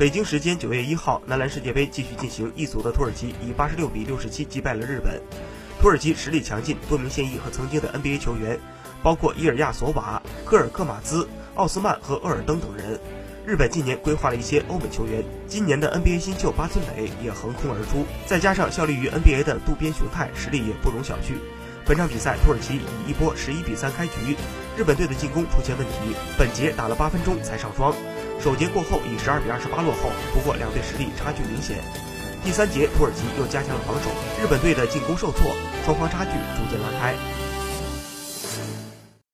北京时间九月一号，男篮世界杯继续进行，一组的土耳其以八十六比六十七击败了日本。土耳其实力强劲，多名现役和曾经的 NBA 球员，包括伊尔亚索瓦、科尔克马兹、奥斯曼和厄尔登等人。日本近年规划了一些欧美球员，今年的 NBA 新秀八村磊也横空而出，再加上效力于 NBA 的渡边雄太，实力也不容小觑。本场比赛，土耳其以一波十一比三开局，日本队的进攻出现问题，本节打了八分钟才上双。首节过后以十二比二十八落后，不过两队实力差距明显。第三节土耳其又加强了防守，日本队的进攻受挫，双方差距逐渐拉开。